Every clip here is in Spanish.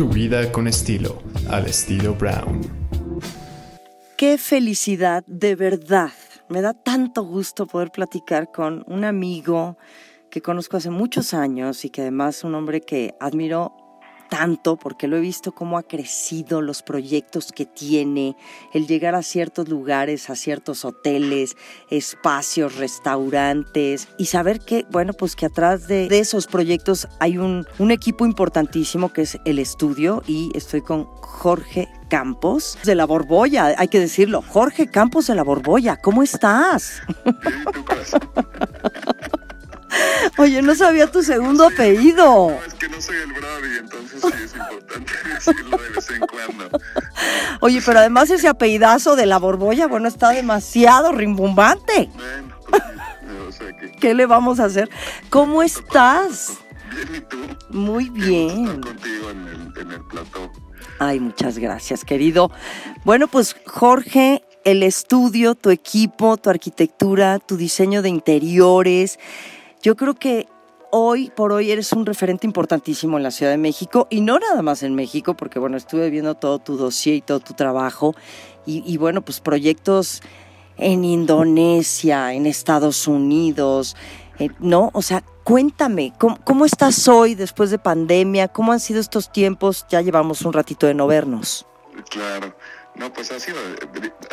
Tu vida con estilo, al estilo Brown. Qué felicidad, de verdad. Me da tanto gusto poder platicar con un amigo que conozco hace muchos años y que además es un hombre que admiro tanto porque lo he visto cómo ha crecido, los proyectos que tiene, el llegar a ciertos lugares, a ciertos hoteles, espacios, restaurantes y saber que, bueno, pues que atrás de, esos proyectos hay un, un equipo importantísimo que es el estudio y estoy con Jorge Campos de la Borbolla, hay que decirlo, Jorge Campos de la Borbolla, ¿cómo estás? Oye, no sabía tu segundo apellido. No, es que no soy el Brody, entonces sí es importante decirlo de vez en cuando. Oye, pero además ese apellidazo de la borbolla, bueno, está demasiado rimbombante. Bueno, pues, o sea que... ¿Qué le vamos a hacer? ¿Cómo estás? Bien, ¿y tú? Muy bien. Estar contigo en el, en el plató. Ay, muchas gracias, querido. Bueno, pues Jorge, el estudio, tu equipo, tu arquitectura, tu diseño de interiores. Yo creo que hoy por hoy eres un referente importantísimo en la Ciudad de México y no nada más en México, porque bueno, estuve viendo todo tu dossier y todo tu trabajo y, y bueno, pues proyectos en Indonesia, en Estados Unidos, eh, ¿no? O sea, cuéntame, ¿cómo, ¿cómo, estás hoy después de pandemia? ¿Cómo han sido estos tiempos? Ya llevamos un ratito de no vernos. Claro. No, pues ha sido,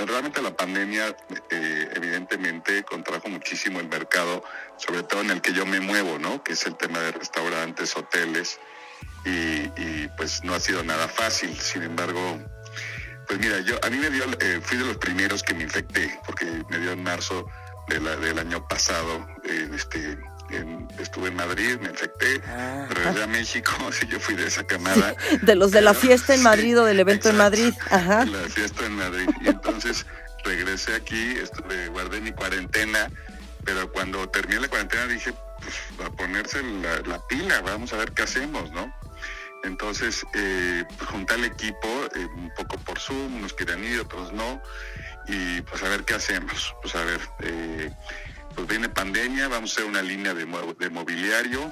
realmente la pandemia eh, evidentemente contrajo muchísimo el mercado, sobre todo en el que yo me muevo, ¿no? Que es el tema de restaurantes, hoteles, y, pues no ha sido nada fácil. Sin embargo, pues mira, yo a mí me dio, eh, fui de los primeros que me infecté, porque me dio en marzo del año pasado, eh, este, en, estuve en Madrid, me infecté, Ah. regresé a México, sí, yo fui de esa camada. De los de la fiesta en Madrid o del evento en Madrid. Ajá. La fiesta en Madrid. Y entonces regresé aquí, estuve, guardé mi cuarentena, pero cuando terminé la cuarentena dije, pues a ponerse la, la pila, vamos a ver qué hacemos, ¿no? Entonces, eh, pues, junté al equipo, eh, un poco por Zoom, unos querían ir, otros no, y pues a ver qué hacemos. Pues a ver, eh, pues viene pandemia, vamos a hacer una línea de, de mobiliario,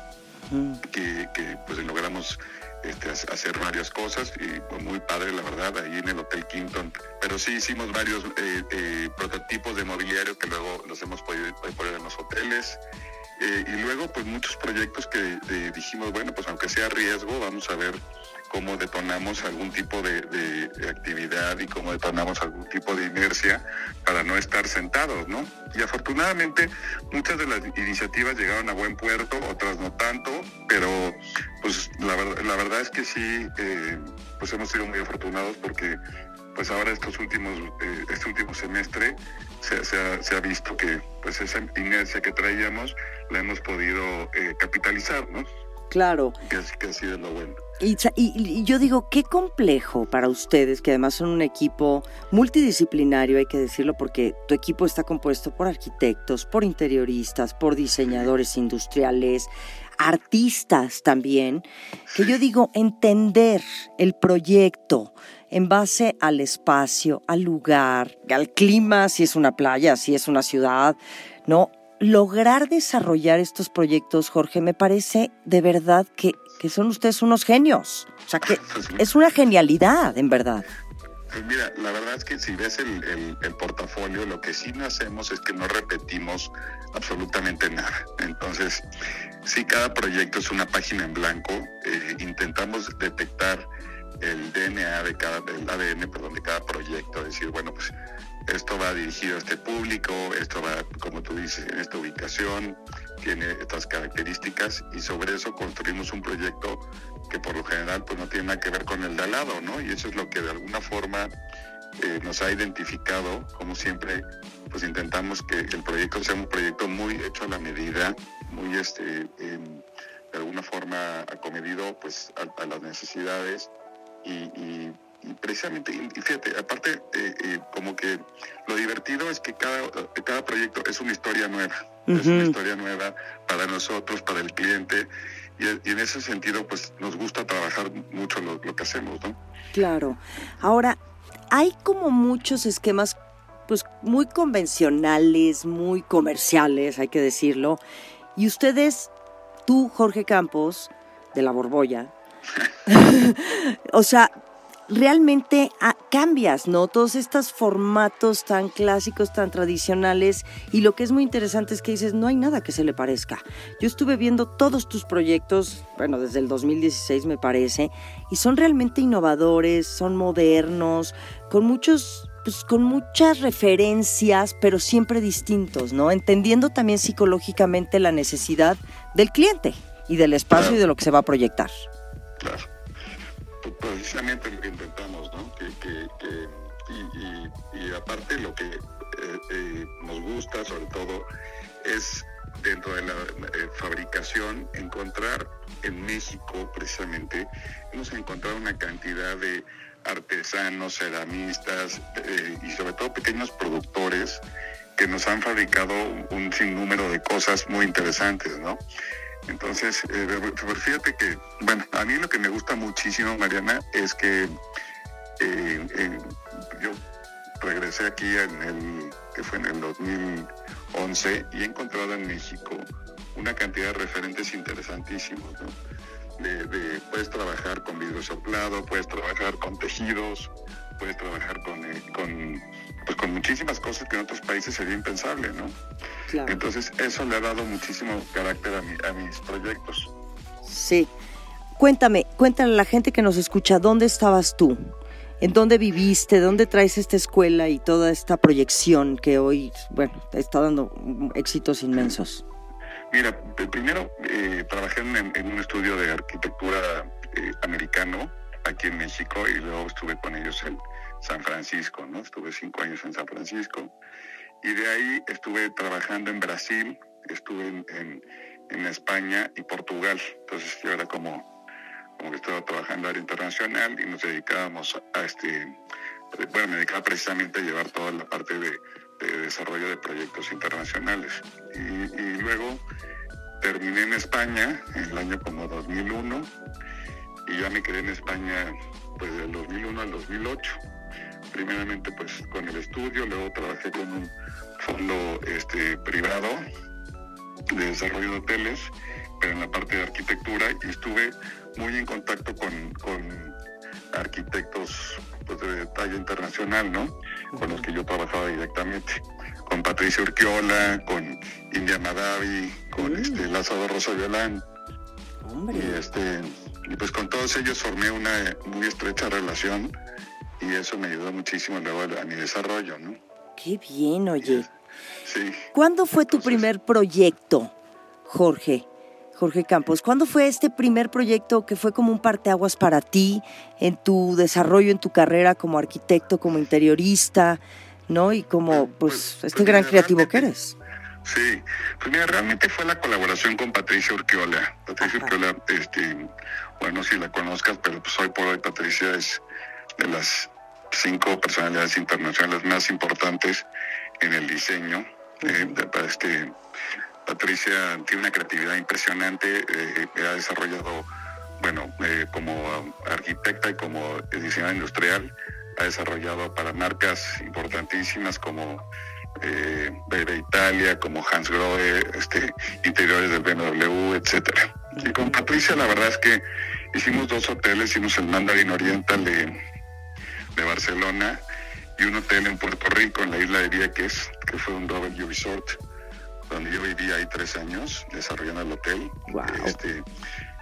Mm. que, que, pues logramos este, ha- hacer varias cosas y pues, muy padre la verdad ahí en el Hotel Quinton pero sí hicimos varios eh, eh, prototipos de mobiliario que luego los hemos podido poner en los hoteles Eh, y luego pues muchos proyectos que eh, dijimos bueno pues aunque sea riesgo vamos a ver cómo detonamos algún tipo de, actividad y cómo detonamos algún tipo de inercia para no estar sentados, ¿no? Y afortunadamente muchas de las iniciativas llegaron a buen puerto, otras no tanto, pero pues la, la verdad es que sí, eh, pues hemos sido muy afortunados porque pues ahora estos últimos, eh, este último semestre se, se ha, se ha visto que pues esa inercia que traíamos la hemos podido eh, capitalizar, ¿no? Claro. Que, es- que ha sido lo bueno. Y, sa- y- y yo digo, qué complejo para ustedes, que además son un equipo multidisciplinario, hay que decirlo, porque tu equipo está compuesto por arquitectos, por interioristas, por diseñadores industriales, artistas también, que yo digo, entender el proyecto en base al espacio, al lugar, al clima, si es una playa, si es una ciudad, ¿no? Lograr desarrollar estos proyectos, Jorge, me parece de verdad que, que son ustedes unos genios. O sea, que es una genialidad, en verdad. Pues mira, la verdad es que si ves el, el- el portafolio, lo que sí no hacemos es que no repetimos absolutamente nada. Entonces, sí, cada proyecto es una página en blanco. eh, intentamos detectar el DNA de cada, el ADN, perdón, de cada proyecto. Decir, bueno, pues esto va dirigido a este público, esto va, como tú dices, en esta ubicación, tiene estas características y sobre eso construimos un proyecto que por lo general pues no tiene nada que ver con el de al lado, ¿no? Y eso es lo que de alguna forma eh, nos ha identificado, como siempre, pues intentamos que el proyecto sea un proyecto muy hecho a la medida, muy este, em, de alguna forma acomedido pues a, las necesidades y- y precisamente, y fíjate, aparte eh, eh, como que lo divertido es que cada, cada proyecto es una historia nueva, es una historia nueva para nosotros, para el cliente y, y en ese sentido pues nos gusta trabajar mucho lo, lo que hacemos, ¿no? Claro. Ahora, hay como muchos esquemas, pues muy convencionales, muy comerciales, hay que decirlo. Y ustedes, tú, Jorge Campos, de la Borbolla, o sea, realmente ah, cambias, ¿no? Todos estos formatos tan clásicos, tan tradicionales, y lo que es muy interesante es que dices, no hay nada que se le parezca. Yo estuve viendo todos tus proyectos, bueno, desde el 2016 me parece, y son realmente innovadores, son modernos, con muchos... Pues con muchas referencias, pero siempre distintos, ¿no? Entendiendo también psicológicamente la necesidad del cliente y del espacio y de lo que se va a proyectar. Claro precisamente lo que intentamos, ¿no? Que, y, aparte lo que eh, eh, nos gusta sobre todo es dentro de la eh, fabricación encontrar en México precisamente hemos encontrado una cantidad de artesanos, ceramistas y sobre todo pequeños productores que nos han fabricado un sinnúmero de cosas muy interesantes, ¿no? Entonces, eh, fíjate que, bueno, a mí lo que me gusta muchísimo, Mariana, es que eh, yo regresé aquí en el, que fue en el 2011, y he encontrado en México una cantidad de referentes interesantísimos, ¿no? De, puedes trabajar con vidrio soplado, puedes trabajar con tejidos, puedes trabajar con, eh, con, pues con muchísimas cosas que en otros países sería impensable, ¿no? Entonces eso le ha dado muchísimo carácter a, mis proyectos. Sí. Cuéntame, cuéntale a la gente que nos escucha, ¿dónde estabas tú? ¿En dónde viviste? ¿Dónde traes esta escuela y toda esta proyección que hoy, bueno, está dando éxitos inmensos? Mira, primero eh, trabajé en, un estudio de arquitectura eh, americano aquí en México y luego estuve con ellos en San Francisco, ¿no? Estuve cinco años en San Francisco y de ahí estuve trabajando en Brasil, estuve en, en, España y Portugal. Entonces yo era como, como que estaba trabajando área internacional y nos dedicábamos a, este, bueno, me dedicaba precisamente a llevar toda la parte de, desarrollo de proyectos internacionales. Y, y, luego terminé en España en el año como 2001 y ya me quedé en España pues del 2001 al 2008 primeramente pues con el estudio, luego trabajé con un fondo este, privado de desarrollo de hoteles, pero en la parte de arquitectura y estuve muy en contacto con, con arquitectos pues, de talla internacional, ¿no? Con los que yo trabajaba directamente. Con Patricia Urquiola, con India Madavi, con mm. este Lázaro Rosa Violán. Y, este, y pues con todos ellos formé una muy estrecha relación y eso me ayudó muchísimo luego a mi desarrollo, ¿no? Qué bien, oye. Sí. ¿Cuándo fue tu primer proyecto, Jorge? Jorge Campos, ¿cuándo fue este primer proyecto que fue como un parteaguas para ti en tu desarrollo, en tu carrera como arquitecto, como interiorista, ¿no? Y como, pues, pues este pues gran creativo que eres. Sí, pues mira, realmente fue la colaboración con Patricia Urquiola. Patricia Urquiola, este, bueno, si la conozcas, pero pues hoy por hoy Patricia es de las cinco personalidades internacionales más importantes en el diseño. Eh, este, Patricia tiene una creatividad impresionante, eh, ha desarrollado, bueno, eh, como arquitecta y como diseñadora industrial, ha desarrollado para marcas importantísimas como eh, Italia, como Hans Grohe, este, interiores del BMW, etcétera. Y con Patricia la verdad es que hicimos dos hoteles, hicimos el Mandarin Oriental de de Barcelona y un hotel en Puerto Rico, en la isla de Vieques, que fue un W Resort, donde yo viví ahí tres años desarrollando el hotel. Este,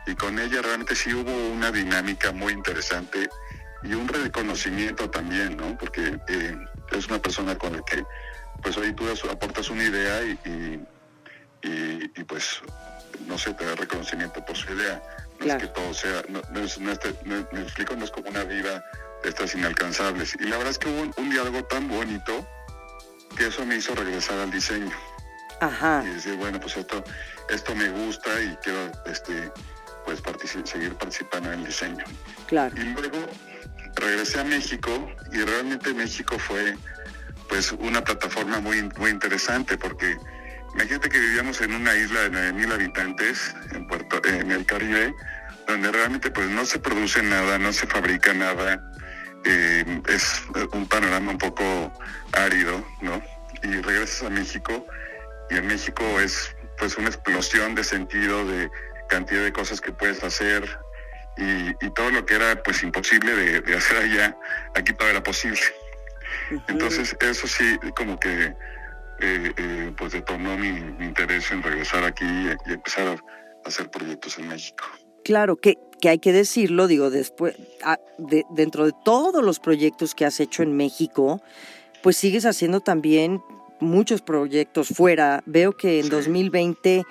y con ella realmente sí hubo una dinámica muy interesante y un reconocimiento también, ¿no? Porque eh, es una persona con la que, pues hoy tú aportas una idea y, y, pues, no sé, te da reconocimiento por su idea. No es que todo sea, no, es, me explico, no es como una vida estas inalcanzables. Y la verdad es que hubo un, diálogo tan bonito que eso me hizo regresar al diseño. Ajá. Y decir, bueno, pues esto, esto me gusta y quiero este, pues seguir participando en el diseño. Claro. Y luego regresé a México y realmente México fue pues una plataforma muy, muy interesante porque imagínate que vivíamos en una isla de 9.000 habitantes en, Puerto, en el Caribe, donde realmente pues no se produce nada, no se fabrica nada, eh, es un panorama un poco árido, ¿no? Y regresas a México y en México es pues una explosión de sentido, de cantidad de cosas que puedes hacer y, todo lo que era pues imposible de, hacer allá, aquí todo era posible. Entonces eso sí, como que eh, eh, pues detonó mi, interés en regresar aquí y, empezar a hacer proyectos en México. Claro, que, que hay que decirlo, digo, después, dentro de todos los proyectos que has hecho en México, pues sigues haciendo también muchos proyectos fuera. Veo que en 2020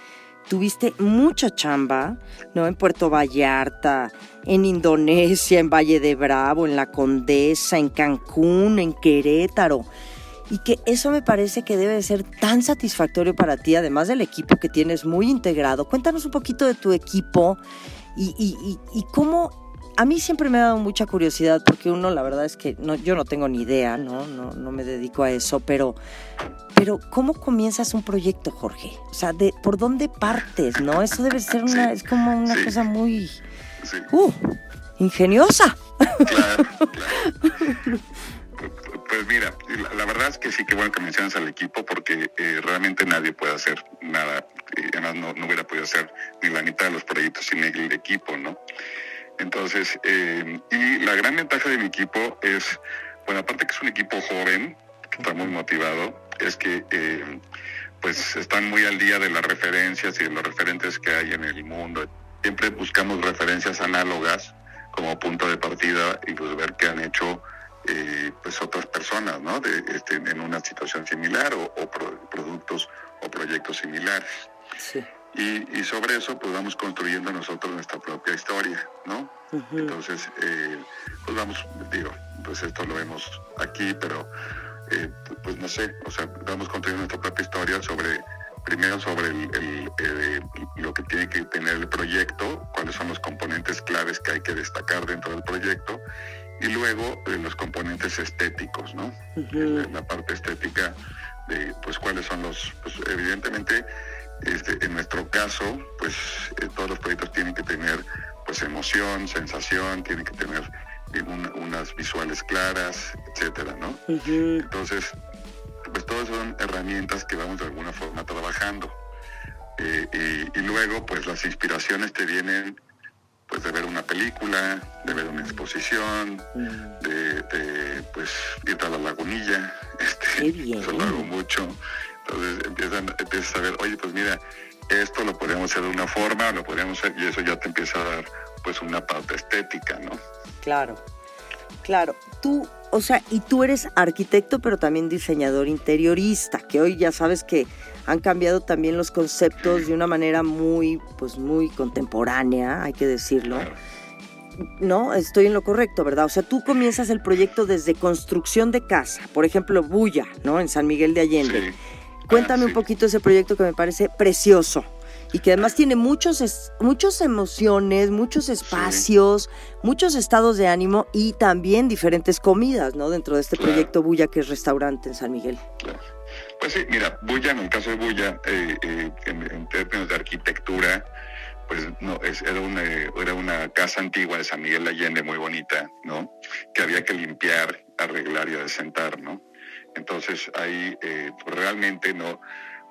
tuviste mucha chamba, ¿no? En Puerto Vallarta, en Indonesia, en Valle de Bravo, en La Condesa, en Cancún, en Querétaro. Y que eso me parece que debe ser tan satisfactorio para ti, además del equipo que tienes muy integrado. Cuéntanos un poquito de tu equipo y cómo a mí siempre me ha dado mucha curiosidad porque uno, la verdad es que no, yo no tengo ni idea, ¿no? No, no me dedico a eso, pero, pero ¿cómo comienzas un proyecto, Jorge? O sea, de, ¿por dónde partes, no? Eso debe ser una, es como una cosa muy, uh, ingeniosa. Claro, Pues mira, la, verdad es que sí que bueno que mencionas al equipo porque eh, realmente nadie puede hacer nada, además no, no hubiera podido hacer ni la mitad de los proyectos sin el equipo, ¿no? Entonces, eh, y la gran ventaja de mi equipo es, bueno, aparte que es un equipo joven, que está muy motivado, es que eh, pues están muy al día de las referencias y de los referentes que hay en el mundo. Siempre buscamos referencias análogas como punto de partida y pues ver qué han hecho eh, pues otras personas, ¿no? De, este, en una situación similar o, productos o proyectos similares. Sí. Y, sobre eso pues vamos construyendo nosotros nuestra propia historia, ¿no? Entonces, eh, pues vamos, digo, pues esto lo vemos aquí, pero eh, pues no sé, o sea, vamos construyendo nuestra propia historia sobre, primero sobre el, eh, lo que tiene que tener el proyecto, cuáles son los componentes claves que hay que destacar dentro del proyecto, y luego los componentes estéticos, ¿no? la parte estética de, pues, cuáles son los, pues evidentemente, este, en nuestro caso, pues eh, todos los proyectos tienen que tener pues emoción, sensación, tienen que tener eh, unas visuales claras, etcétera, ¿no? Entonces, pues todas son herramientas que vamos de alguna forma trabajando. Eh, y, luego, pues las inspiraciones te vienen pues de ver una película, de ver una exposición, de, de, pues ir a la lagunilla, este, eso lo hago mucho. Entonces empiezan, empiezas a ver, oye, pues mira, esto lo podríamos hacer de una forma, lo podríamos hacer, y eso ya te empieza a dar pues una pauta estética, ¿no? Claro, claro. Tú, o sea, y tú eres arquitecto, pero también diseñador interiorista, que hoy ya sabes que han cambiado también los conceptos de una manera muy, pues muy contemporánea, hay que decirlo. No, estoy en lo correcto, ¿verdad? O sea, tú comienzas el proyecto desde construcción de casa, por ejemplo, Bulla, ¿no? En San Miguel de Allende. Sí. Cuéntame un poquito ese proyecto que me parece precioso y que además tiene muchos, muchas emociones, muchos espacios, muchos estados de ánimo y también diferentes comidas, ¿no? Dentro de este proyecto Bulla, que es restaurante en San Miguel. Pues sí, mira, Bulla, en el caso de Bulla, eh, eh, en, términos de arquitectura, pues no, es, era, una, era una casa antigua de San Miguel de Allende muy bonita, ¿no? Que había que limpiar, arreglar y adecentar, ¿no? Entonces ahí eh, pues, realmente no,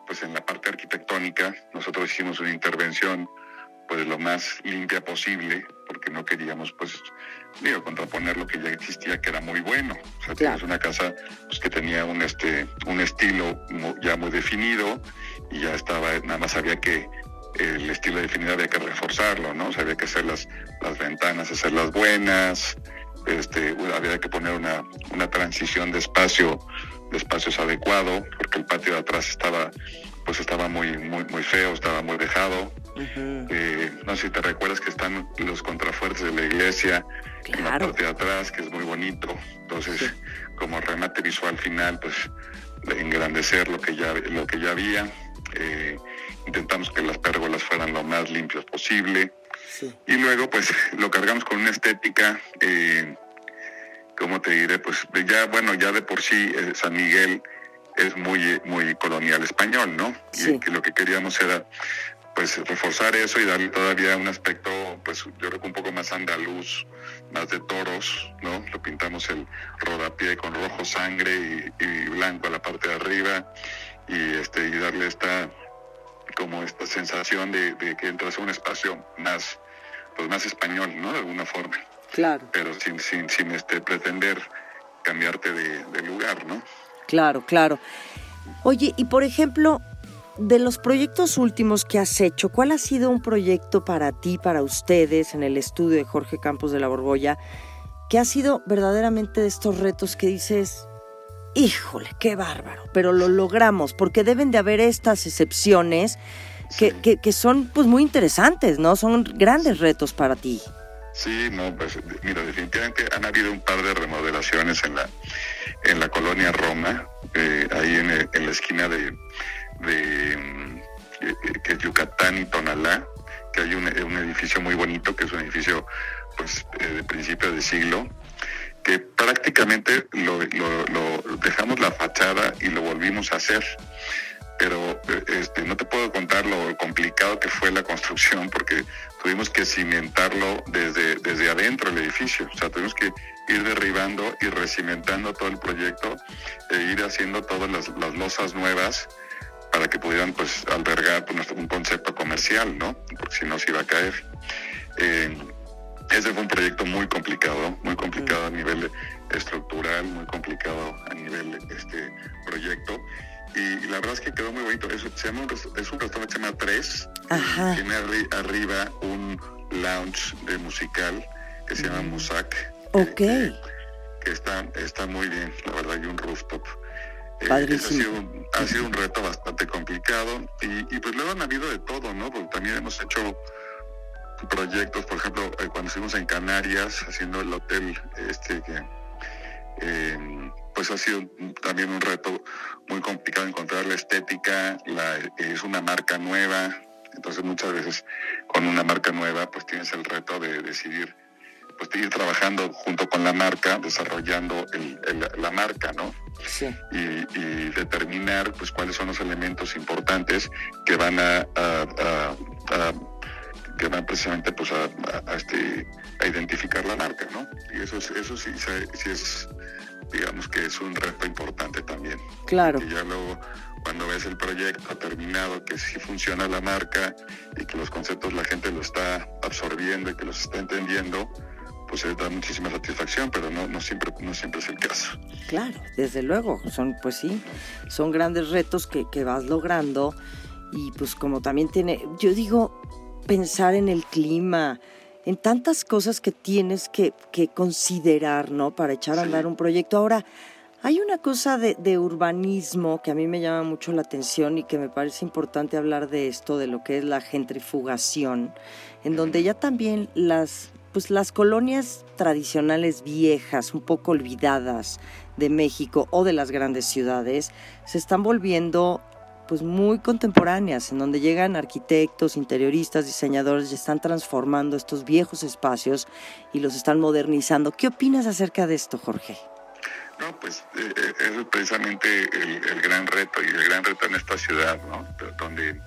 pues en la parte arquitectónica nosotros hicimos una intervención pues lo más limpia posible porque no queríamos pues digo contraponer lo que ya existía que era muy bueno. O sea teníamos una casa pues que tenía un este un estilo ya muy definido y ya estaba nada más había que el estilo definido había que reforzarlo no o sea, había que hacer las las ventanas hacerlas buenas este, había que poner una, una transición de espacio, de espacios adecuado, porque el patio de atrás estaba, pues estaba muy, muy, muy feo, estaba muy dejado. Eh, no sé si te recuerdas que están los contrafuertes de la iglesia en la parte de atrás, que es muy bonito. Entonces, como remate visual final, pues engrandecer lo que ya, lo que ya había. Eh, intentamos que las pérgolas fueran lo más limpios posible. Y luego, pues, lo cargamos con una estética, eh, ¿cómo te diré? Pues ya, bueno, ya de por sí eh, San Miguel es muy, muy colonial español, ¿no? Y que lo que queríamos era, pues, reforzar eso y darle todavía un aspecto, pues, yo creo que un poco más andaluz, más de toros, ¿no? Lo pintamos el rodapié con rojo sangre y, blanco a la parte de arriba y, este, y darle esta como esta sensación de, que entras a un espacio más, pues más español, ¿no? De alguna forma. Claro. Pero sin, sin, sin este, pretender cambiarte de, de lugar, ¿no? Claro, claro. Oye, y por ejemplo, de los proyectos últimos que has hecho, ¿cuál ha sido un proyecto para ti, para ustedes, en el estudio de Jorge Campos de la Borbolla, que ha sido verdaderamente de estos retos que dices, híjole, qué bárbaro, pero lo logramos, porque deben de haber estas excepciones que, que, que son pues muy interesantes, ¿no? Son grandes retos para ti. Sí, no, pues mira, definitivamente han habido un par de remodelaciones en la en la colonia Roma, eh, ahí en, la esquina de, de mm, que es Yucatán y Tonalá, que hay un, un edificio muy bonito, que es un edificio pues eh, de principio de siglo, que prácticamente lo dejamos la fachada y lo volvimos a hacer. Pero eh, este, no te puedo contar lo complicado que fue la construcción porque tuvimos que cimentarlo desde, desde adentro del edificio. O sea, tuvimos que ir derribando y recimentando todo el proyecto e ir haciendo todas las, las losas nuevas para que pudieran pues albergar pues, un concepto comercial, ¿no? Porque si no se iba a caer. Eh, ese fue un proyecto muy complicado, muy complicado a nivel estructural, muy complicado a nivel este proyecto. Y la verdad es que quedó muy bonito. Es, se llama un, es un restaurante que se llama Tres. Ajá. Tiene arri- arriba un lounge de musical que se llama Musac. que- Ok. Que, que está, está muy bien, la verdad, y un rooftop. Eh, ha, sido un, ha sido un reto bastante complicado. Y, y pues luego han habido de todo, ¿no? Porque también hemos hecho proyectos, por ejemplo, eh, cuando estuvimos en Canarias haciendo el hotel, este que eh, pues ha sido también un reto muy complicado encontrar la estética, la, es una marca nueva, entonces muchas veces con una marca nueva pues tienes el reto de decidir pues de ir trabajando junto con la marca, desarrollando el- el- la marca, ¿no? Sí. y, y determinar pues cuáles son los elementos importantes que van a, a- a- a- que van precisamente pues a, a- a este a identificar la marca no y eso es- eso sí, sí es digamos que es un reto importante también Claro. y ya luego cuando ves el proyecto terminado que sí funciona la marca y que los conceptos la gente lo está absorbiendo y que los está entendiendo pues da muchísima satisfacción pero no, no siempre no siempre es el caso Claro, desde luego, son pues sí, son grandes retos que, que vas logrando y pues como también tiene, yo digo, pensar en el clima, en tantas cosas que tienes que, que considerar, ¿no? Para echar a andar un proyecto. Ahora, hay una cosa de, de urbanismo que a mí me llama mucho la atención y que me parece importante hablar de esto, de lo que es la gentrifugación, en donde ya también las, pues las colonias tradicionales viejas, un poco olvidadas de México o de las grandes ciudades, se están volviendo pues muy contemporáneas, en donde llegan arquitectos, interioristas, diseñadores y están transformando estos viejos espacios y los están modernizando. ¿Qué opinas acerca de esto, Jorge? No, pues eh, eh, eso es precisamente el, gran reto y el gran reto en esta ciudad, ¿no? Donde eh,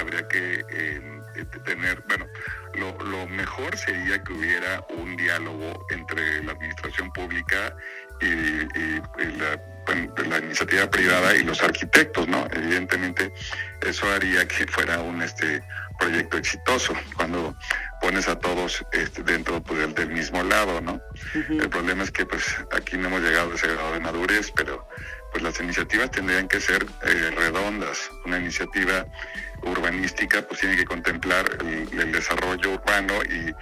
habría que eh, eh, tener, bueno, lo, mejor sería que hubiera un diálogo entre la administración pública y- y la, bueno, la iniciativa privada y los arquitectos, ¿no? Evidentemente eso haría que fuera un este proyecto exitoso cuando pones a todos este, dentro pues, del, del mismo lado, ¿no? El problema es que pues aquí no hemos llegado a ese grado de madurez, pero pues las iniciativas tendrían que ser eh, redondas. Una iniciativa urbanística pues tiene que contemplar el, el desarrollo urbano y,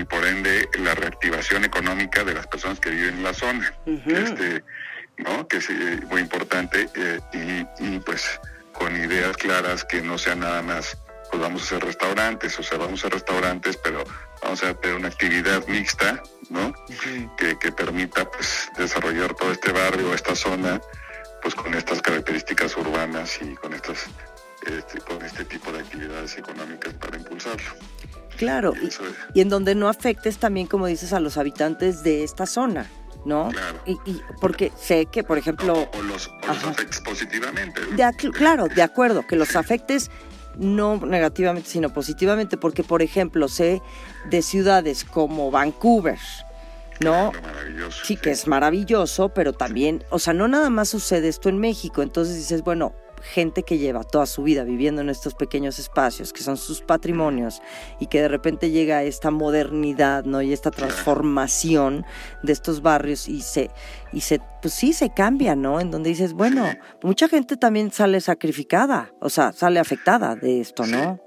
y por ende la reactivación económica de las personas que viven en la zona. Este, ¿no? Que es eh, muy importante eh, y, y, pues con ideas claras que no sean nada más pues vamos a hacer restaurantes, o sea, vamos a hacer restaurantes, pero vamos a tener una actividad mixta, ¿no? que, que permita pues desarrollar todo este barrio, esta zona, pues con estas características urbanas y con estas este, con este tipo de actividades económicas para impulsarlo. Claro, y en donde no afectes también, como dices, a los habitantes de esta zona, ¿no? Claro. Y, y porque sé que, por ejemplo, o los, o los Ajá. afectes positivamente. claro, de acuerdo, que los afectes no negativamente, sino positivamente, porque, por ejemplo, sé de ciudades como Vancouver, ¿no? Claro, maravilloso. Sí, que es maravilloso, pero también, o sea, no nada más sucede esto en México. Entonces dices, bueno, gente que lleva toda su vida viviendo en estos pequeños espacios, que son sus patrimonios, y que de repente llega esta modernidad, ¿no? Y esta transformación de estos barrios y se, y se, pues sí, se cambia, ¿no? En donde dices, bueno, mucha gente también sale sacrificada, o sea, sale afectada de esto, ¿no?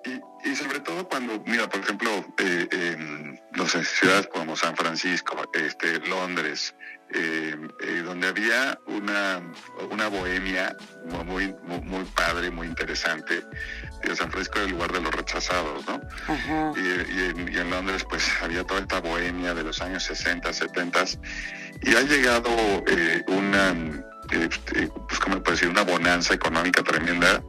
Y, sobre todo cuando, mira, por ejemplo, eh, en, no sé, ciudades como San Francisco, este, Londres, eh, eh, donde había una, una bohemia muy, muy, padre, muy interesante. San Francisco era el lugar de los rechazados, ¿no? Y, en, Londres, pues había toda esta bohemia de los años 60, 70. Y ha llegado eh, una, este, pues, ¿cómo puedo decir? Una bonanza económica tremenda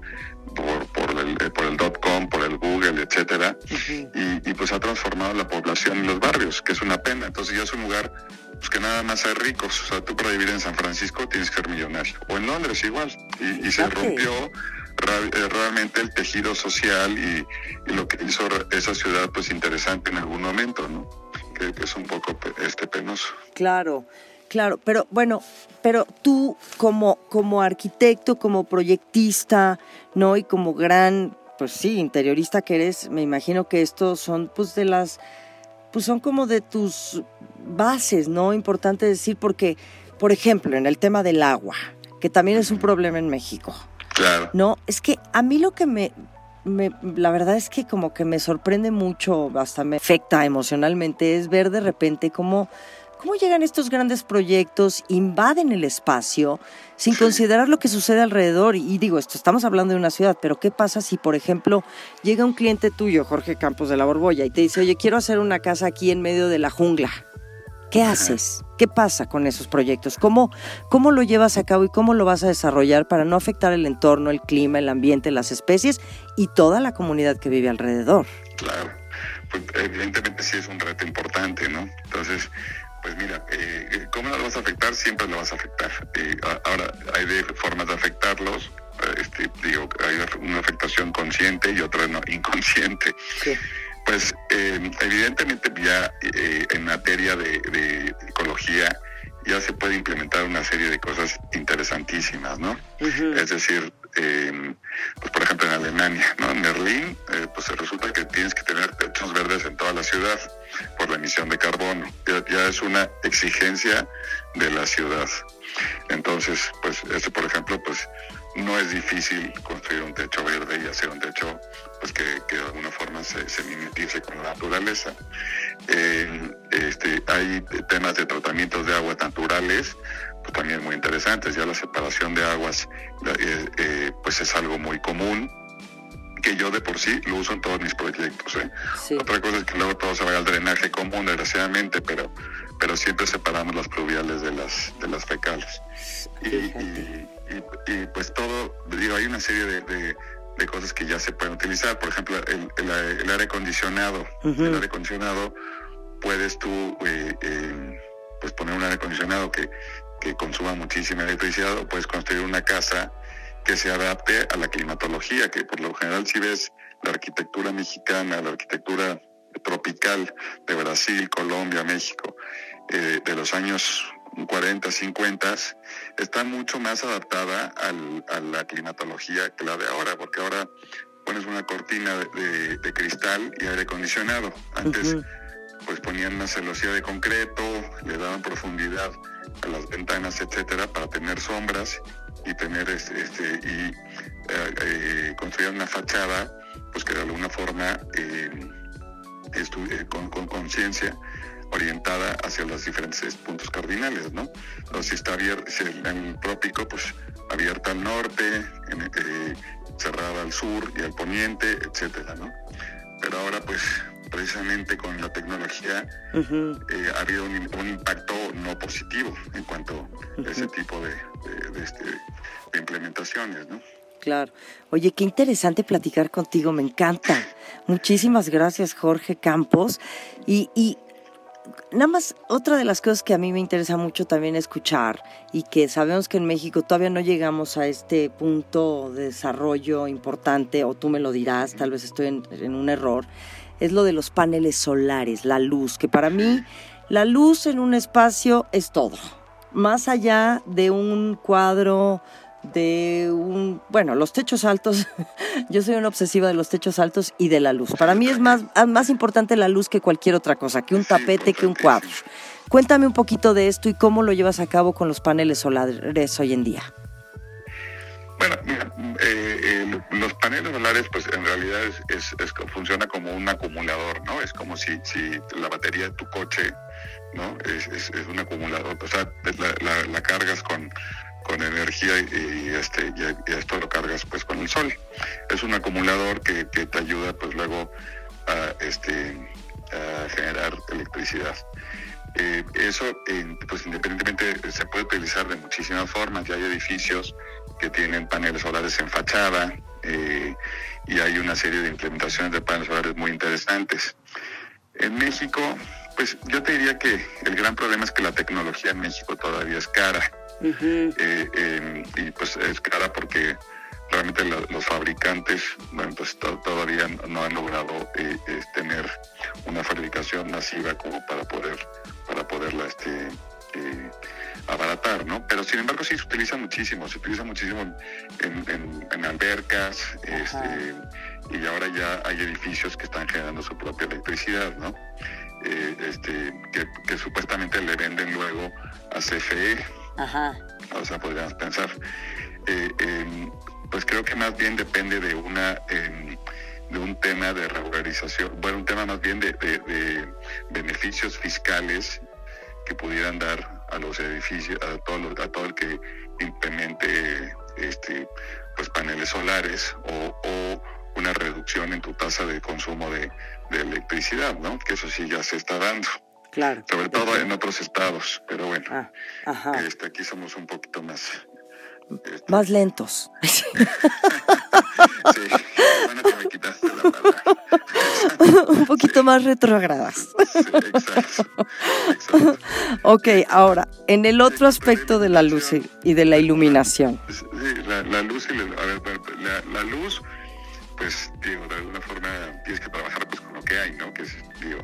por, por el, por el dot com, por el Google, etcétera, y, y, pues ha transformado la población y los barrios, que es una pena. Entonces ya es un lugar pues que nada más hay ricos. O sea, tú para vivir en San Francisco tienes que ser millonario. O en Londres igual. Y, se rompió eh, realmente el tejido social y, lo que hizo esa ciudad pues interesante en algún momento, ¿no? Que, es un poco este penoso. Claro. Claro, pero bueno, pero tú como, como arquitecto, como proyectista, ¿no? Y como gran, pues sí, interiorista que eres, me imagino que estos son pues de las, pues son como de tus bases, ¿no? Importante decir porque, por ejemplo, en el tema del agua, que también es un problema en México. Claro. No, es que a mí lo que me, la verdad es que como que me sorprende mucho, hasta me afecta emocionalmente, es ver de repente cómo, cómo llegan estos grandes proyectos, invaden el espacio sin considerar lo que sucede alrededor. Y digo, esto estamos hablando de una ciudad, pero ¿qué pasa si, por ejemplo, llega un cliente tuyo, Jorge Campos de la Borbolla, y te dice, oye, quiero hacer una casa aquí en medio de la jungla? ¿Qué haces? ¿Qué pasa con esos proyectos? ¿Cómo, ¿Cómo lo llevas a cabo y cómo lo vas a desarrollar para no afectar el entorno, el clima, el ambiente, las especies y toda la comunidad que vive alrededor? Claro, pues evidentemente sí es un reto importante, ¿no? Entonces, pues mira, eh, eh, ¿cómo lo vas a afectar? Siempre lo vas a afectar. Eh, ahora, hay de formas de afectarlos. Este, digo, hay una afectación consciente y otra no inconsciente. Sí. Pues eh, evidentemente ya eh, en materia de, ecología ya se puede implementar una serie de cosas interesantísimas, ¿no? Es decir, em, pues por ejemplo en Alemania, ¿no? En Berlín, eh, pues resulta que tienes que tener techos verdes en toda la ciudad por la emisión de carbono. Ya, es una exigencia de la ciudad. Entonces, pues este por ejemplo, pues no es difícil construir un techo verde y hacer un techo pues que, de alguna forma se, se, mimetice con la naturaleza. Este, hay temas de tratamientos de aguas naturales pues también muy interesantes. Ya la separación de aguas eh, eh, pues es algo muy común que yo de por sí lo uso en todos mis proyectos. Otra cosa es que luego todo se vaya al drenaje común, desgraciadamente, pero, pero siempre separamos las pluviales de las, de las fecales. y, y, pues todo, digo, hay una serie de, cosas que ya se pueden utilizar. Por ejemplo, el, aire acondicionado. El aire acondicionado, puedes tú eh, eh, pues poner un aire acondicionado que, que consuma muchísima electricidad o puedes construir una casa que se adapte a la climatología, que por lo general si ves la arquitectura mexicana, la arquitectura tropical de Brasil, Colombia, México, eh, de los años 40, 50, está mucho más adaptada a la climatología que la de ahora, porque ahora pones una cortina de, cristal y aire acondicionado. Antes, pues ponían una celosía de concreto, le daban profundidad a las ventanas, etcétera, para tener sombras y tener este, este y eh, eh, construían una fachada, pues que de alguna forma eh, con conciencia orientada hacia los diferentes puntos cardinales, ¿no? Entonces, si está abierto, en el trópico, pues abierta al norte, cerrada al sur y al poniente, etcétera, ¿no? Pero ahora, pues, precisamente con la tecnología eh, ha habido un, impacto no positivo en cuanto a ese tipo de, este, de implementaciones, ¿no? Claro. Oye, qué interesante platicar contigo, me encanta. Muchísimas gracias, Jorge Campos. Y, y nada más, otra de las cosas que a mí me interesa mucho también escuchar y que sabemos que en México todavía no llegamos a este punto de desarrollo importante, o tú me lo dirás, tal vez estoy en, un error, es lo de los paneles solares, la luz, que para mí la luz en un espacio es todo. Más allá de un cuadro de un, bueno, los techos altos, yo soy una obsesiva de los techos altos y de la luz. Para mí es más, más importante la luz que cualquier otra cosa, que un tapete, que un cuadro. Cuéntame un poquito de esto y cómo lo llevas a cabo con los paneles solares hoy en día. Bueno, mira, eh, eh, los paneles solares, pues en realidad es, funciona como un acumulador, ¿no? Es como si, la batería de tu coche, ¿no? Es, un acumulador, o sea, la, cargas con, con energía y, este y, esto lo cargas pues con el sol. Es un acumulador que te ayuda pues luego a este a generar electricidad. Eh, eso, pues independientemente, se puede utilizar de muchísimas formas. Ya hay edificios que tienen paneles solares en fachada eh, y hay una serie de implementaciones de paneles solares muy interesantes. En México, pues yo te diría que el gran problema es que la tecnología en México todavía es cara. Eh, y pues es cara porque realmente los fabricantes bueno, pues todavía no han logrado eh, tener una fabricación masiva como para poder para poderla este eh, abaratar, ¿no? Pero sin embargo sí se utiliza muchísimo, se utiliza muchísimo en, albercas, este, y ahora ya hay edificios que están generando su propia electricidad, ¿no? Eh, este, que, supuestamente le venden luego a CFE. Ajá. O sea, podríamos pensar. Eh, em, pues creo que más bien depende de una em, de un tema de regularización, bueno, un tema más bien de, de beneficios fiscales que pudieran dar a los edificios, a todo, a todo el que implemente este, pues paneles solares o, una reducción en tu tasa de consumo de, electricidad, ¿no? Que eso sí ya se está dando. Claro. Sobre todo en otros estados, pero bueno, ah, Este, aquí somos un poquito más... Este, más lentos. sí, bueno que me quitaste la palabra. un poquito más retrogradas. ok, ahora, en el otro aspecto de la luz y de la iluminación. Sí, la, luz y la, la, luz, pues, digo, de alguna forma tienes que trabajar pues, con lo que hay, ¿no? Que es, digo,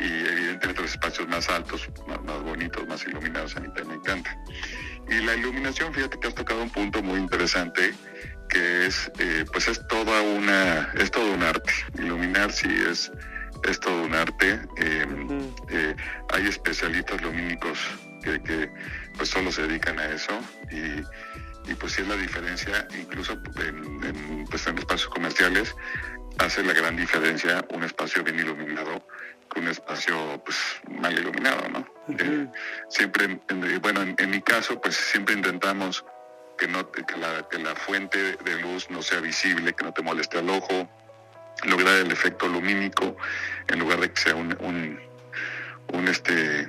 y evidentemente los espacios más altos, más, más, bonitos, más iluminados, a mí también me encanta. Y la iluminación, fíjate que has tocado un punto muy interesante que es, eh, pues es toda una, es todo un arte. Iluminar sí es, es todo un arte. Em, eh, hay especialistas lumínicos que, que, pues solo se dedican a eso y, y pues sí es la diferencia, incluso en, pues en espacios comerciales, hace la gran diferencia un espacio bien iluminado que un espacio pues mal iluminado, ¿no? Eh, siempre, bueno, en, mi caso, pues siempre intentamos que, no, que, la, que la fuente de luz no sea visible, que no te moleste al ojo, lograr el efecto lumínico en lugar de que sea un, un, este,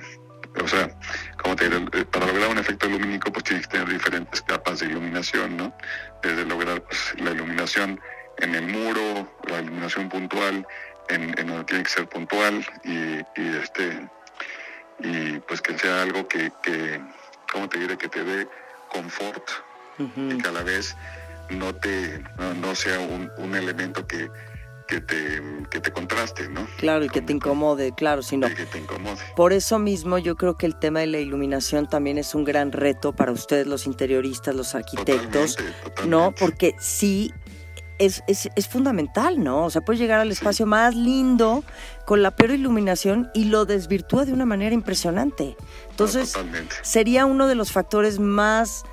o sea, como te diré, eh, para lograr un efecto lumínico pues tienes que tener diferentes capas de iluminación, ¿no? Desde lograr pues, la iluminación en el muro, la iluminación puntual, en, en donde tiene que ser puntual y, y, este y pues que sea algo que, que ¿cómo te diré? que te dé confort y que a la vez no te no, sea un, un, elemento que, que te, que te contraste, ¿no? Claro, y que te incomode, claro, sino. que te incomode. Por eso mismo yo creo que el tema de la iluminación también es un gran reto para ustedes, los interioristas, los arquitectos, ¿no? Porque sí es, es, es, fundamental, ¿no? O sea, puedes llegar al espacio más lindo con la peor iluminación y lo desvirtúa de una manera impresionante. Entonces, sería uno de los factores más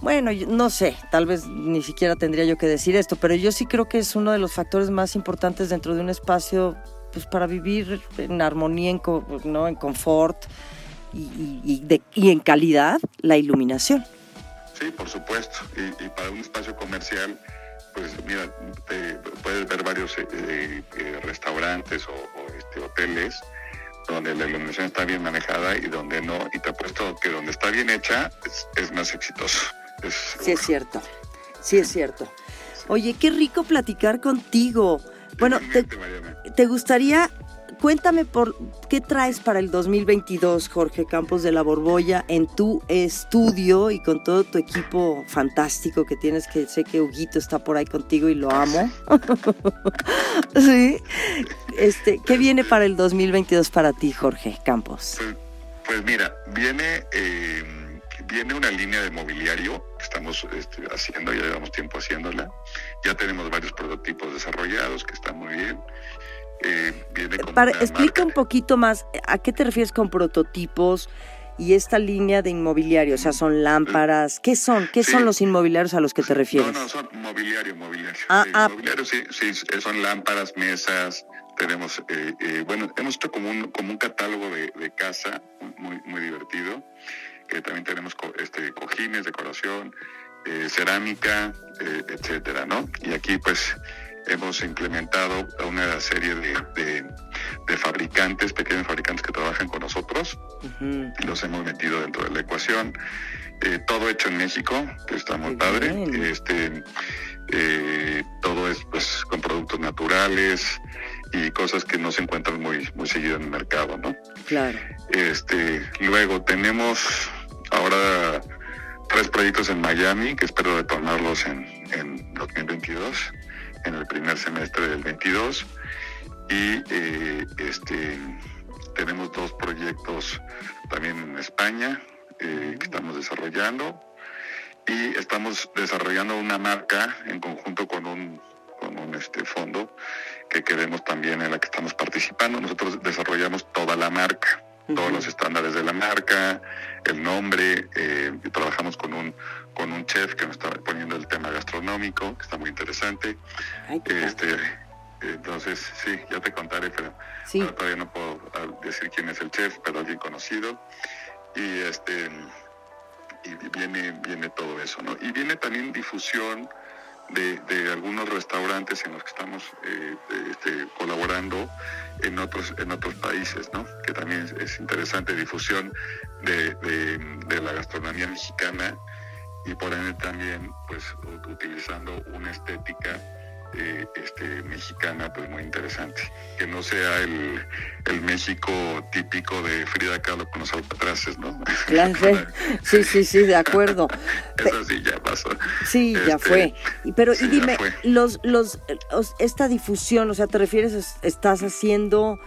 bueno, no sé, tal vez ni siquiera tendría yo que decir esto, pero yo sí creo que es uno de los factores más importantes dentro de un espacio pues para vivir en armonía, en, ¿no? en confort y, y, en calidad, la iluminación. Sí, por supuesto. Y, para un espacio comercial, pues mira, puedes ver varios eh, eh, restaurantes o, este, hoteles donde la iluminación está bien manejada y donde no, y te apuesto que donde está bien hecha es más exitoso. Sí es cierto, sí es cierto. Oye, qué rico platicar contigo. Bueno, te, gustaría, cuéntame por qué traes para el 2022, Jorge Campos de la Borbolla, en tu estudio y con todo tu equipo fantástico que tienes, que sé que Huguito está por ahí contigo y lo amo. sí. Este, ¿Qué viene para el 2022 para ti, Jorge Campos? Pues, pues mira, viene... Eh viene una línea de mobiliario que estamos este, haciendo, ya llevamos tiempo haciéndola. Ya tenemos varios prototipos desarrollados que están muy bien. Eh, viene Para, explica un poquito más, ¿a qué te refieres con prototipos? y esta línea de inmobiliario, o sea, son lámparas, ¿qué son? ¿Qué son los inmobiliarios a los que te refieres? No, no, son mobiliario, mobiliario. Ah, ah. Mobiliario, sí, sí, son lámparas, mesas, tenemos, eh, eh, bueno, hemos hecho como un, como un catálogo de, de casa muy, muy divertido, que también tenemos este, cojines, decoración, eh, cerámica, etcétera, ¿no? Y aquí, pues, hemos implementado una serie de, de, fabricantes, pequeños fabricantes que trabajan con nosotros, y los hemos metido dentro de la ecuación. Eh, todo hecho en México, que está muy padre. Este, eh, todo es pues con productos naturales y cosas que no se encuentran muy, muy seguido en el mercado, ¿no? Claro. Este, luego tenemos ahora tres proyectos en Miami que espero retornarlos en, en 2022 en el primer semestre del 22 y eh, este, tenemos dos proyectos también en España eh, que estamos desarrollando. Y estamos desarrollando una marca en conjunto con un, con un este, fondo que queremos también en la que estamos participando. Nosotros desarrollamos toda la marca, todos los estándares de la marca, el nombre, eh, trabajamos con un con un chef que nos está poniendo el tema gastronómico, que está muy interesante. este, entonces, sí, ya te contaré, pero todavía no puedo ah, decir quién es el chef, pero alguien conocido. Y este y viene, viene todo eso, ¿no? Y viene también difusión de, de algunos restaurantes en los que estamos eh, este, colaborando en otros en otros países, ¿no? Que también es, interesante difusión de, de, la gastronomía mexicana y por ende también pues utilizando una estética eh, este, mexicana pues muy interesante. Que no sea el, el México típico de Frida Kahlo con los albatraces no claro, sí sí sí de acuerdo. Eso sí ya pasó. Sí ya este, fue. Pero y dime los, los esta difusión o sea te refieres estás haciendo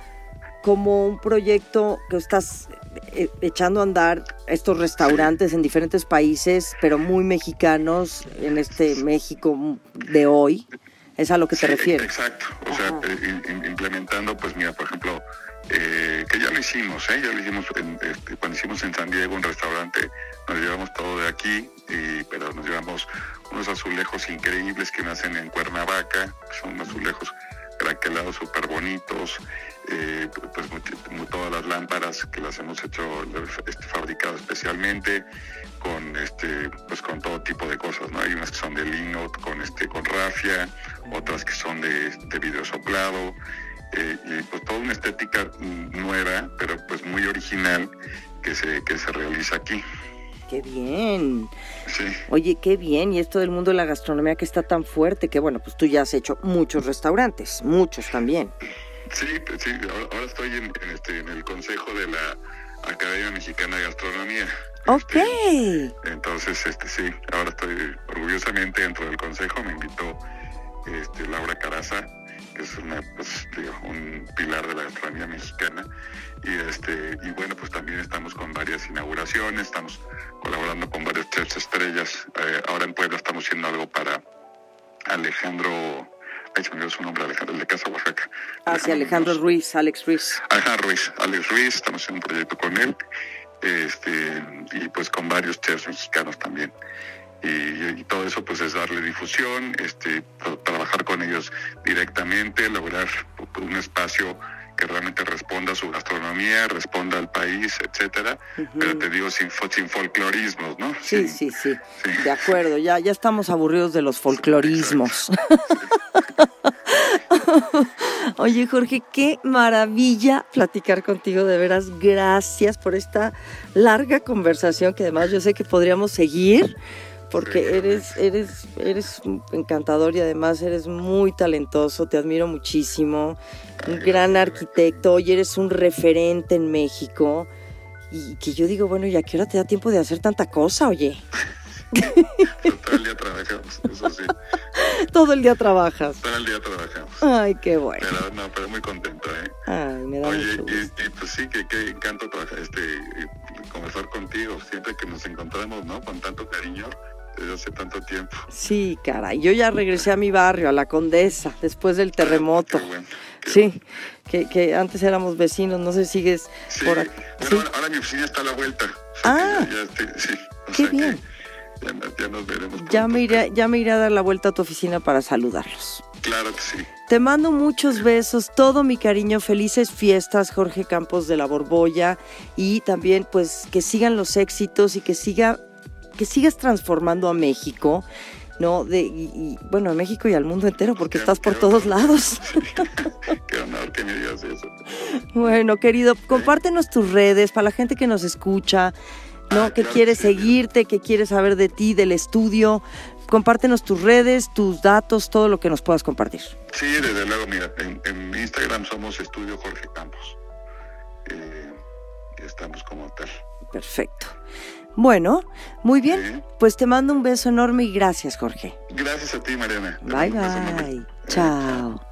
como un proyecto que estás eh, echando a andar estos restaurantes en diferentes países, pero muy mexicanos en este México de hoy. ¿Es a lo que te refieres? Exacto. O sea, eh, implementando, pues mira, por ejemplo, eh, que ya lo hicimos, ¿eh? ya lo hicimos este, cuando hicimos en San Diego un restaurante, nos llevamos todo de aquí, y, pero nos llevamos unos azulejos increíbles que nacen en Cuernavaca, son azulejos craquelados súper bonitos, eh, pues todas las lámparas que las hemos hecho este, fabricado especialmente con este pues con todo tipo de cosas no hay unas que son de lino con este con rafia otras que son de, de vidrio soplado eh, y pues toda una estética nueva pero pues muy original que se que se realiza aquí qué bien. Oye, qué bien. Y esto del mundo de la gastronomía que está tan fuerte, que bueno, pues tú ya has hecho muchos restaurantes, muchos también. Sí, sí, ahora estoy en, este, en el consejo de la Academia Mexicana de Gastronomía. Ok. Este, entonces, este sí, ahora estoy orgullosamente dentro del consejo. Me invitó este, Laura Caraza, que es una, pues, un pilar de la gastronomía mexicana. Y, este, y bueno, pues también estamos con varias inauguraciones, estamos colaborando con varios chefs estrellas. Eh, ahora en Puebla estamos haciendo algo para Alejandro Ahí se me su nombre, Alejandro, el de Casa Oaxaca. Ah, sí, Alejandro Ruiz, Alex Ruiz. Ajá, Ruiz, Alex Ruiz, estamos haciendo un proyecto con él, este, y pues con varios chefs mexicanos también. Y, todo eso pues es darle difusión, este, trabajar con ellos directamente, lograr un espacio que realmente responda a su gastronomía, responda al país, etcétera, pero te digo sin, sin folclorismos, ¿no? Sí, sí, sí, de acuerdo, ya, ya estamos aburridos de los folclorismos. Oye, Jorge, qué maravilla platicar contigo, de veras, gracias por esta larga conversación que además yo sé que podríamos seguir porque eres, eres, eres encantador y además eres muy talentoso, te admiro muchísimo, un gran arquitecto, hoy eres un referente en México y que yo digo, bueno, ¿y a qué hora te da tiempo de hacer tanta cosa, oye? Todo el día trabajamos, eso sí. Todo el día trabajas. Todo el día trabajamos. Ay, qué bueno. Pero, no, pero muy contento, ¿eh? Ay, me da Oye, mucho y, y, pues sí, que, que encanto trabajar, este, conversar con contigo, siempre que nos encontramos, ¿no? Con tanto cariño desde hace tanto tiempo. Sí, caray. Yo ya regresé a mi barrio, a la Condesa, después del terremoto. Qué bueno. qué Sí, que, que antes éramos vecinos, no sé si sigues Sí, por aquí. bueno, Sí. ahora, mi oficina está a la vuelta. Ah. ya, ya estoy- sí, o Qué bien. Ya, nos- ya nos veremos. Ya me, iré, ya me iré a dar la vuelta a tu oficina para saludarlos. Claro que sí. Te mando muchos besos, todo mi cariño, felices fiestas, Jorge Campos de la Borbolla, y también pues que sigan los éxitos y que siga, que sigas transformando a México, ¿no? De, y, y, bueno, a México y al mundo entero, porque Qué- estás por todos honor. lados. Qué honor que me digas eso. Bueno, querido, compártenos tus redes para la gente que nos escucha, ¿no? Ah, que claro quiere sí. seguirte, que quiere saber de ti, del estudio. Compártenos tus redes, tus datos, todo lo que nos puedas compartir. Sí, desde luego, mira, en, en Instagram somos Estudio Jorge Campos. Eh, y estamos como tal. Perfecto. Bueno, muy bien. Sí. Pues te mando un beso enorme y gracias, Jorge. Gracias a ti, Mariana. Te Bye, enorme. bye. Chao.